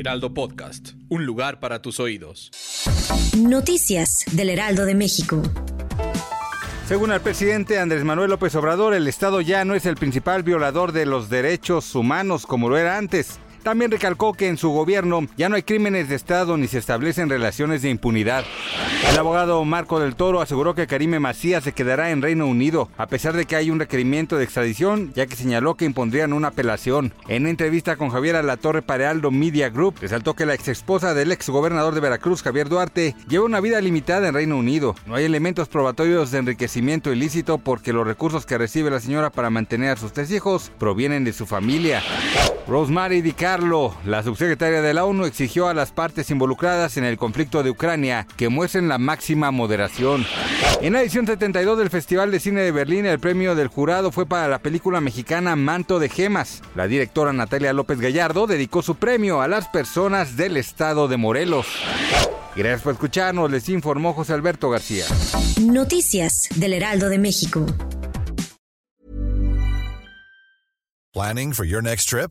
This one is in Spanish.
Heraldo Podcast, un lugar para tus oídos. Noticias del Heraldo de México. Según el presidente Andrés Manuel López Obrador, el Estado ya no es el principal violador de los derechos humanos como lo era antes. También recalcó que en su gobierno ya no hay crímenes de Estado ni se establecen relaciones de impunidad. El abogado Marco del Toro aseguró que Karime Macías se quedará en Reino Unido, a pesar de que hay un requerimiento de extradición, ya que señaló que impondrían una apelación. En entrevista con Javier Alatorre para Aldo Media Group, resaltó que la ex esposa del ex gobernador de Veracruz, Javier Duarte, lleva una vida limitada en Reino Unido. No hay elementos probatorios de enriquecimiento ilícito porque los recursos que recibe la señora para mantener a sus tres hijos provienen de su familia. Rosemary Di La subsecretaria de la ONU, exigió a las partes involucradas en el conflicto de Ucrania que muestren la máxima moderación. En la edición 72 del Festival de Cine de Berlín, el premio del jurado fue para la película mexicana Manto de Gemas. La directora Natalia López Gallardo dedicó su premio a las personas del estado de Morelos. Gracias por escucharnos, les informó José Alberto García. Noticias del Heraldo de México. Planning for your next trip?